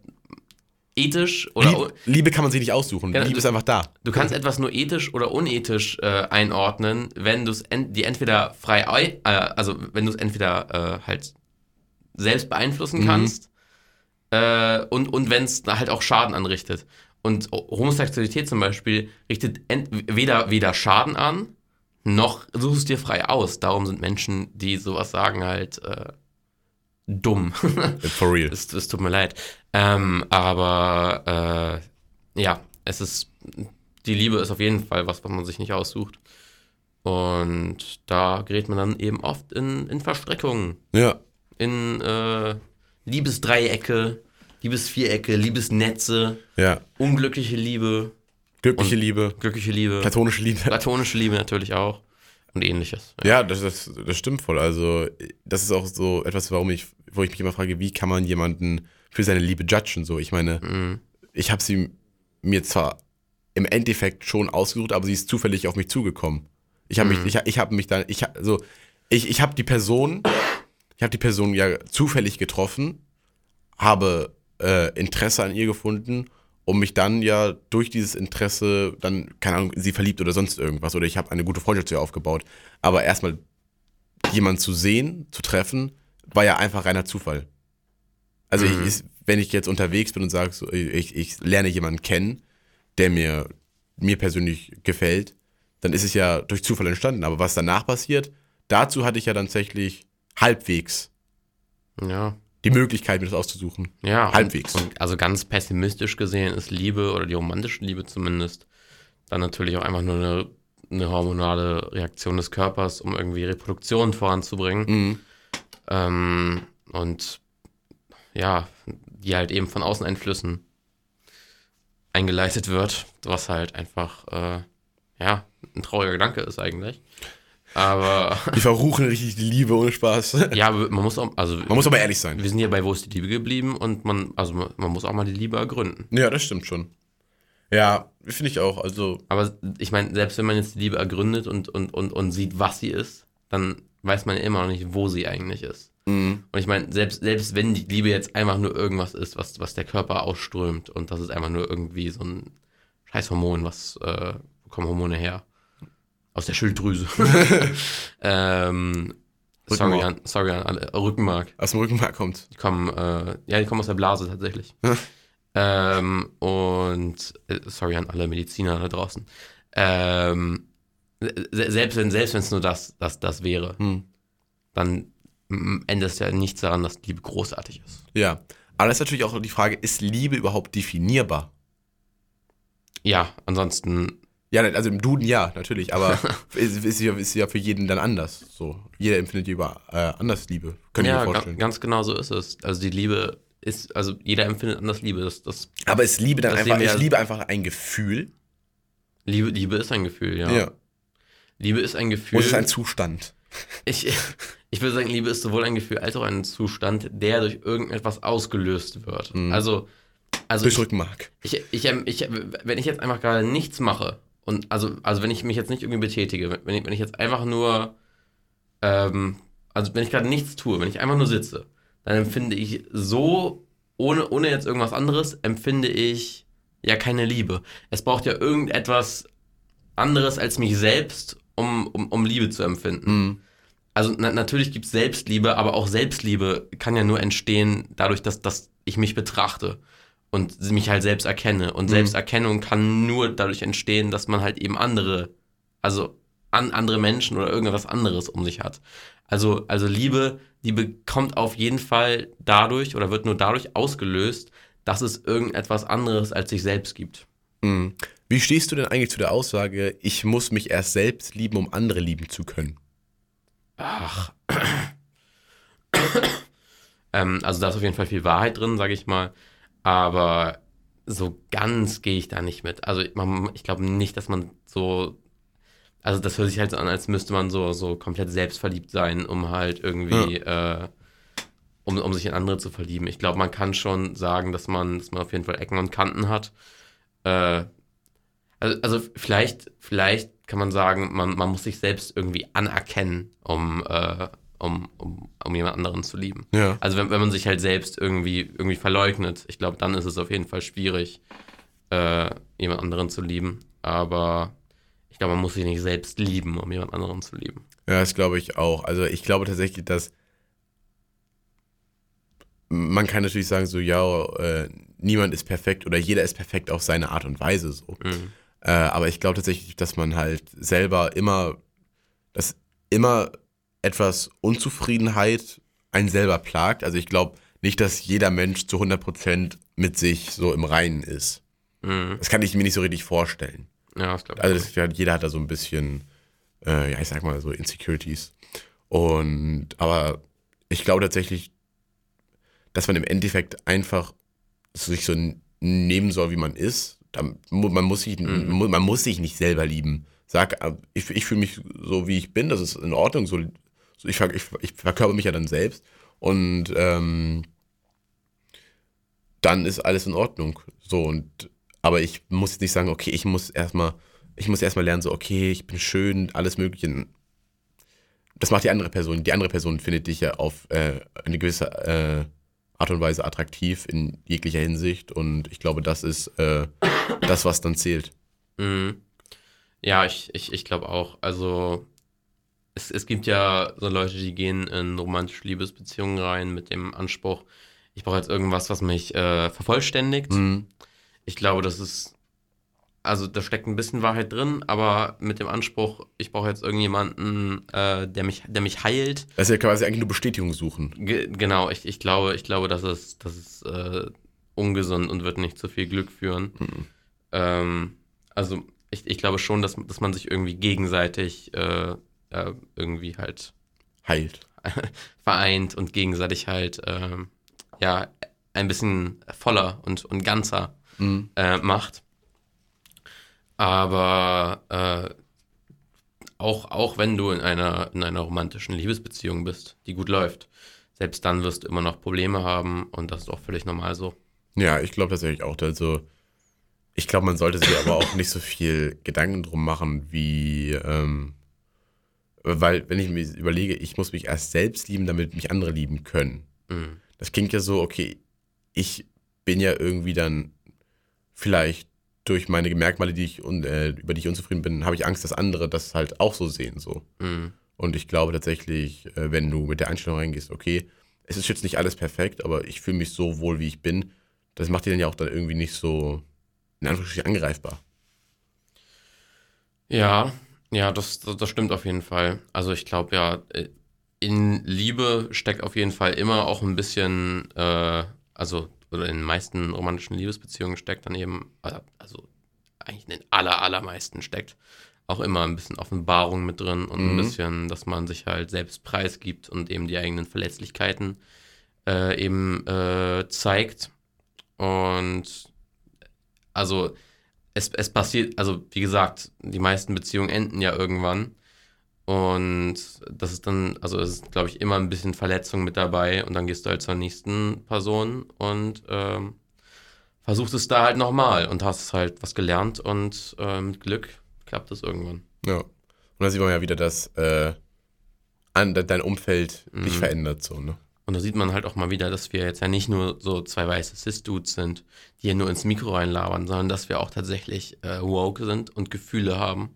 ethisch oder Lieb, Liebe kann man sich nicht aussuchen. Ja, Liebe du- ist einfach da. du kannst etwas nur ethisch oder unethisch äh, einordnen, wenn du es en die entweder frei, ei- äh, also wenn du es entweder äh, halt selbst beeinflussen Mhm. kannst äh, und, und wenn es halt auch Schaden anrichtet. Und Homosexualität zum Beispiel richtet weder, weder Schaden an, noch suchst es dir frei aus. Darum sind Menschen, die sowas sagen, halt äh, dumm. For real. *laughs* Es, es tut mir leid. Ähm, aber äh, ja, es ist. Die Liebe ist auf jeden Fall was, was man sich nicht aussucht. Und da gerät man dann eben oft in, in Verstrickungen, Ja. in äh, Liebesdreiecke, Liebesvierecke, Liebesnetze, Ja. unglückliche Liebe, Glückliche Liebe, glückliche Liebe, platonische Liebe. platonische Liebe natürlich auch und ähnliches. Ja, das, das, das stimmt voll. Also, das ist auch so etwas, warum ich, wo ich mich immer frage, wie kann man jemanden für seine Liebe judgen? So, ich meine, Mhm. ich habe sie mir zwar im Endeffekt schon ausgesucht, aber sie ist zufällig auf mich zugekommen. Ich habe Mhm. mich, ich, ich habe mich dann, ich so, ich, ich habe die Person, ich habe die Person ja zufällig getroffen, habe äh, Interesse an ihr gefunden und mich dann ja durch dieses Interesse dann, keine Ahnung, sie verliebt oder sonst irgendwas oder ich habe eine gute Freundschaft zu ihr aufgebaut. Aber erstmal jemanden zu sehen, zu treffen, war ja einfach reiner Zufall. Also Mhm. ich, ich, wenn ich jetzt unterwegs bin und sage, so, ich, ich lerne jemanden kennen, der mir, mir persönlich gefällt, dann ist es ja durch Zufall entstanden. Aber was danach passiert, dazu hatte ich ja dann tatsächlich halbwegs Ja. Die Möglichkeit, mir das auszusuchen. Ja, Halbwegs. Und, und also ganz pessimistisch gesehen ist Liebe oder die romantische Liebe zumindest dann natürlich auch einfach nur eine, eine hormonale Reaktion des Körpers, um irgendwie Reproduktion voranzubringen. Mhm. Ähm, und ja, die halt eben von Außeneinflüssen eingeleitet wird, was halt einfach, äh, ja, ein trauriger Gedanke ist eigentlich. Aber Die verruchen richtig die Liebe ohne Spaß. *laughs* ja, man muss auch, also Man muss aber ehrlich sein. wir sind hier bei Wo ist die Liebe geblieben und man, also man, man muss auch mal die Liebe ergründen. Ja, das stimmt schon. Ja, finde ich auch. Also, Aber ich meine, selbst wenn man jetzt die Liebe ergründet und, und, und, und sieht, was sie ist, dann weiß man ja immer noch nicht, wo sie eigentlich ist. mhm. Und ich meine, selbst, selbst wenn die Liebe jetzt einfach nur irgendwas ist, was, was der Körper ausströmt und das ist einfach nur irgendwie so ein scheiß Hormon, was, äh, wo kommen Hormone her? Aus der Schilddrüse. *laughs* *laughs* ähm, sorry, an, sorry an alle, Rückenmark. aus dem Rückenmark kommt. Die kommen, äh, ja, die kommen aus der Blase tatsächlich. *laughs* ähm, und äh, sorry an alle Mediziner da draußen. Ähm, se- selbst wenn selbst es nur das, das, das wäre, Hm. dann ändert es ja nichts daran, dass Liebe großartig ist. Ja. Aber das ist natürlich auch die Frage, ist Liebe überhaupt definierbar? Ja, ansonsten, Ja, also im Duden ja, natürlich, aber *laughs* ist, ist, ja, ist ja für jeden dann anders. So. Jeder empfindet über äh, anders Liebe. Könnte ich ja, mir vorstellen. ganz genau so ist es. Also die Liebe ist, also jeder empfindet anders Liebe. Das, das aber ist Liebe dann einfach, ist ja- Liebe einfach ein Gefühl? Liebe, Liebe ist ein Gefühl, ja. Liebe ist ein Gefühl. Ist es ein Zustand? *laughs* Ich, ich würde sagen, Liebe ist sowohl ein Gefühl als auch ein Zustand, der durch irgendetwas ausgelöst wird. Mhm. Also, also ich, Rückenmark. ich, ich, ich, wenn ich jetzt einfach gerade nichts mache und also, also wenn ich mich jetzt nicht irgendwie betätige, wenn ich, wenn ich jetzt einfach nur, ähm, also wenn ich gerade nichts tue, wenn ich einfach nur sitze, dann empfinde ich so, ohne, ohne jetzt irgendwas anderes, empfinde ich ja keine Liebe. Es braucht ja irgendetwas anderes als mich selbst, um, um, um Liebe zu empfinden. Mhm. Also na, natürlich gibt es Selbstliebe, aber auch Selbstliebe kann ja nur entstehen dadurch, dass, dass ich mich betrachte und mich halt selbst erkenne. Und Mhm. Selbsterkennung kann nur dadurch entstehen, dass man halt eben andere, also an andere Menschen oder irgendwas anderes um sich hat. Also, also Liebe, Liebe kommt auf jeden Fall dadurch oder wird nur dadurch ausgelöst, dass es irgendetwas anderes als sich selbst gibt. Mhm. Wie stehst du denn eigentlich zu der Aussage, ich muss mich erst selbst lieben, um andere lieben zu können? Ach. *coughs* ähm, also da ist auf jeden Fall viel Wahrheit drin, sage ich mal. Aber so ganz gehe ich da nicht mit. Also man, ich glaube nicht, dass man so, also das hört sich halt so an, als müsste man so, so komplett selbstverliebt sein, um halt irgendwie, ja. äh, um, um sich in andere zu verlieben. Ich glaube, man kann schon sagen, dass man, dass man auf jeden Fall Ecken und Kanten hat. Äh, also, also vielleicht, vielleicht kann man sagen, man, man muss sich selbst irgendwie anerkennen, um, äh, um, um, um jemand anderen zu lieben. Ja. Also wenn, wenn man sich halt selbst irgendwie, irgendwie verleugnet, ich glaube, dann ist es auf jeden Fall schwierig, äh, jemand anderen zu lieben. Aber ich glaube, man muss sich nicht selbst lieben, um jemand anderen zu lieben. Ja, das glaube ich auch. Also ich glaube tatsächlich, dass man kann natürlich sagen, so, ja, äh, niemand ist perfekt oder jeder ist perfekt auf seine Art und Weise so. Mhm. Äh, aber ich glaube tatsächlich, dass man halt selber immer, dass immer etwas Unzufriedenheit einen selber plagt. Also ich glaube nicht, dass jeder Mensch zu 100% mit sich so im Reinen ist. Mhm. Das kann ich mir nicht so richtig vorstellen. Ja, das glaube ich. Also das, jeder hat da so ein bisschen, äh, ja, ich sag mal so Insecurities. Und, aber ich glaube tatsächlich, dass man im Endeffekt einfach sich so nehmen soll, wie man ist. Man muss sich, mhm. man muss sich nicht selber lieben. Sag, äh, ich, ich fühle mich so, wie ich bin, das ist in Ordnung. So ich, ich, ich verkörper mich ja dann selbst. Und ähm, dann ist alles in Ordnung. So, und aber ich muss jetzt nicht sagen, okay, ich muss erstmal, ich muss erstmal lernen, so, okay, ich bin schön, alles Mögliche. Das macht die andere Person. Die andere Person findet dich ja auf äh, eine gewisse äh, Art und Weise attraktiv in jeglicher Hinsicht und ich glaube, das ist äh, das, was dann zählt. Mhm. Ja, ich, ich, ich glaube auch. Also es, es gibt ja so Leute, die gehen in romantische Liebesbeziehungen rein mit dem Anspruch, ich brauche jetzt irgendwas, was mich äh, vervollständigt. Mhm. Ich glaube, das ist also da steckt ein bisschen Wahrheit drin, aber mit dem Anspruch, ich brauche jetzt irgendjemanden, äh, der, mich, der mich heilt. Also ja quasi eigentlich nur Bestätigung suchen. Ge genau, ich, ich glaube, ich glaube, das ist, das ist äh, ungesund und wird nicht zu viel Glück führen. Mhm. Ähm, also ich, ich glaube schon, dass, dass man sich irgendwie gegenseitig äh, irgendwie halt heilt. *laughs* vereint und gegenseitig halt ähm, ja ein bisschen voller und, und ganzer mhm. Äh, macht. Aber äh, auch, auch wenn du in einer, in einer romantischen Liebesbeziehung bist, die gut läuft, selbst dann wirst du immer noch Probleme haben und das ist auch völlig normal so. Ja, ich glaube tatsächlich auch. Also, ich glaube, man sollte sich aber auch *laughs* nicht so viel Gedanken drum machen, wie, ähm, weil, wenn ich mir überlege, ich muss mich erst selbst lieben, damit mich andere lieben können. Mhm. Das klingt ja so, okay, ich bin ja irgendwie dann vielleicht durch meine Merkmale, die ich äh, über die ich unzufrieden bin, habe ich Angst, dass andere das halt auch so sehen. So. Mhm. Und ich glaube tatsächlich, äh, wenn du mit der Einstellung reingehst, okay, es ist jetzt nicht alles perfekt, aber ich fühle mich so wohl, wie ich bin, das macht dir dann ja auch dann irgendwie nicht so in Anführungsstrichen angreifbar. Ja, ja, das, das stimmt auf jeden Fall. Also ich glaube ja, äh, in Liebe steckt auf jeden Fall immer auch ein bisschen, äh, also oder in den meisten romantischen Liebesbeziehungen steckt dann eben, äh, also eigentlich in den aller, allermeisten steckt auch immer ein bisschen Offenbarung mit drin und mhm. ein bisschen, dass man sich halt selbst preisgibt und eben die eigenen Verletzlichkeiten äh, eben äh, zeigt. Und also es, es passiert, also wie gesagt, die meisten Beziehungen enden ja irgendwann. Und das ist dann, also es ist, glaube ich, immer ein bisschen Verletzung mit dabei und dann gehst du halt zur nächsten Person und ähm, versuchst es da halt nochmal und hast halt was gelernt und äh, mit Glück klappt es irgendwann. Ja. Und da sieht man ja wieder, dass äh, an, dein Umfeld mhm. dich verändert so, ne? Und da sieht man halt auch mal wieder, dass wir jetzt ja nicht nur so zwei weiße Cis-Dudes sind, die hier nur ins Mikro reinlabern, sondern dass wir auch tatsächlich äh, woke sind und Gefühle haben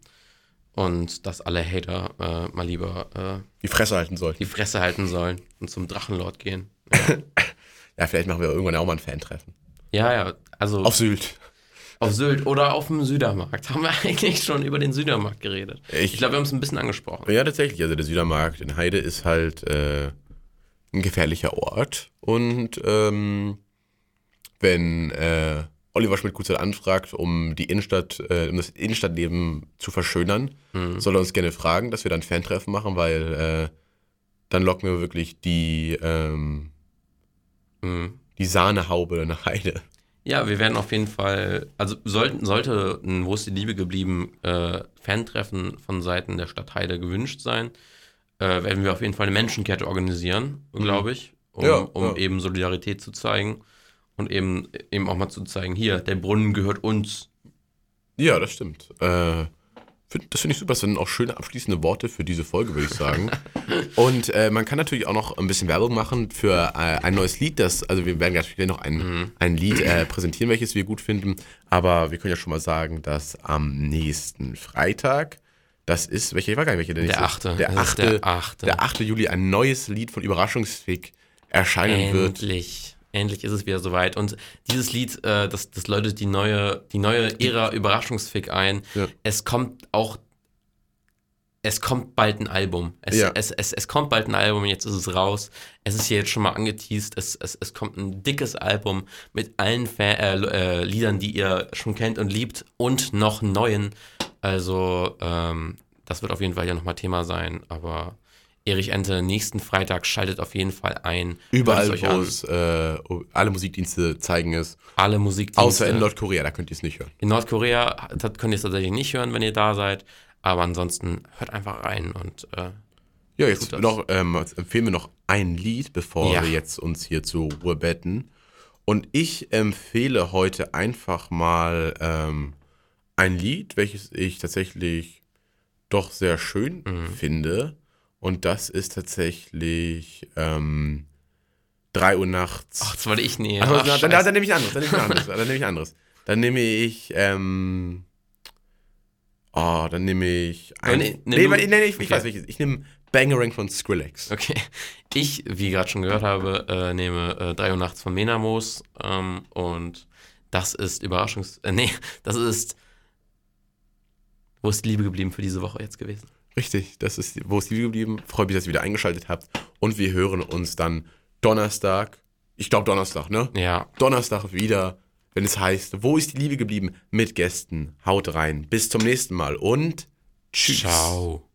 und dass alle Hater äh, mal lieber äh, die Fresse halten sollen. Die Fresse halten sollen und zum Drachenlord gehen. Ja, *laughs* ja vielleicht machen wir irgendwann auch mal ein Fan-Treffen. Ja, ja, also. Auf Sylt. Auf Sylt oder auf dem Südermarkt. *laughs* Haben wir eigentlich schon über den Südermarkt geredet? Ich, ich glaube, wir haben es ein bisschen angesprochen. Ja, tatsächlich. Also der Südermarkt in Heide ist halt äh, ein gefährlicher Ort. Und ähm, wenn äh, Oliver Schmidt-Kutzel anfragt, um die Innenstadt, äh, um das Innenstadtleben zu verschönern, mhm. soll er uns gerne fragen, dass wir dann Fantreffen machen, weil äh, dann locken wir wirklich die, ähm, mhm. die Sahnehaube nach Heide. Ja, wir werden auf jeden Fall, also sollten, sollte ein Wo ist die Liebe geblieben äh, Fan-Treffen von Seiten der Stadt Heide gewünscht sein, äh, werden wir auf jeden Fall eine Menschenkette organisieren, glaube ich, um, Ja, um ja. eben Solidarität zu zeigen und eben, eben auch mal zu zeigen, hier, der Brunnen gehört uns. Ja, das stimmt. Äh, find, das finde ich super. Das sind auch schöne abschließende Worte für diese Folge, würde ich sagen. *laughs* Und äh, man kann natürlich auch noch ein bisschen Werbung machen für äh, ein neues Lied. Das, also wir werden gleich noch ein, ein Lied äh, präsentieren, welches wir gut finden. Aber wir können ja schon mal sagen, dass am nächsten Freitag, das ist, welcher, ich weiß gar nicht, welcher der nächste Der ist. achte. Der Das ist 8. der achte. der 8. Juli ein neues Lied von Überraschungsfick erscheinen wird. Endlich. Endlich ist es wieder soweit. Und dieses Lied, äh, das, das läutet die neue, die neue Ära Überraschungsfick ein. Ja. Es kommt auch. Es kommt bald ein Album. Es, Ja. es, es, es kommt bald ein Album, jetzt ist es raus. Es ist hier jetzt schon mal angeteased. Es, es, es kommt ein dickes Album mit allen Fa äh, äh, Liedern, die ihr schon kennt und liebt und noch neuen. Also, ähm, das wird auf jeden Fall ja nochmal Thema sein. Aber Erich Ente, nächsten Freitag schaltet auf jeden Fall ein. Überall, wo es, äh, alle Musikdienste zeigen es. Alle Musikdienste. Außer in Nordkorea, da könnt ihr es nicht hören. In Nordkorea das könnt ihr es tatsächlich nicht hören, wenn ihr da seid. Aber ansonsten hört einfach rein und äh, Ja, jetzt noch, ähm, empfehlen wir noch ein Lied, bevor Ja. wir jetzt uns hier zur Ruhe betten. Und ich empfehle heute einfach mal ähm, ein Lied, welches ich tatsächlich doch sehr schön Mhm. finde. Und das ist tatsächlich ähm, 3 Uhr nachts. ach, das wollte ich nehmen. Ach, Ach, dann, scheiße. dann nehme ich anderes. Dann nehme ich anderes. Dann nehme ich anderes. *laughs* Dann nehme ich. Ähm, oh, dann nehme ich. Ein, Nee, nee, nimm nee, du- nee, ich, ich okay. weiß welches. Ich nehme Bangerang von Skrillex. Okay. Ich, wie gerade schon gehört habe, äh, nehme äh, 3 Uhr nachts von Menamos. Ähm, und das ist Überraschungs... Äh, nee, *laughs* das ist... Wo ist die Liebe geblieben für diese Woche jetzt gewesen? Richtig, das ist, wo ist die Liebe geblieben? Freue mich, dass ihr wieder eingeschaltet habt. Und wir hören uns dann Donnerstag. Ich glaube Donnerstag, ne? Ja, Donnerstag wieder, wenn es heißt, wo ist die Liebe geblieben? Mit Gästen. Haut rein. Bis zum nächsten Mal und tschüss. ciao.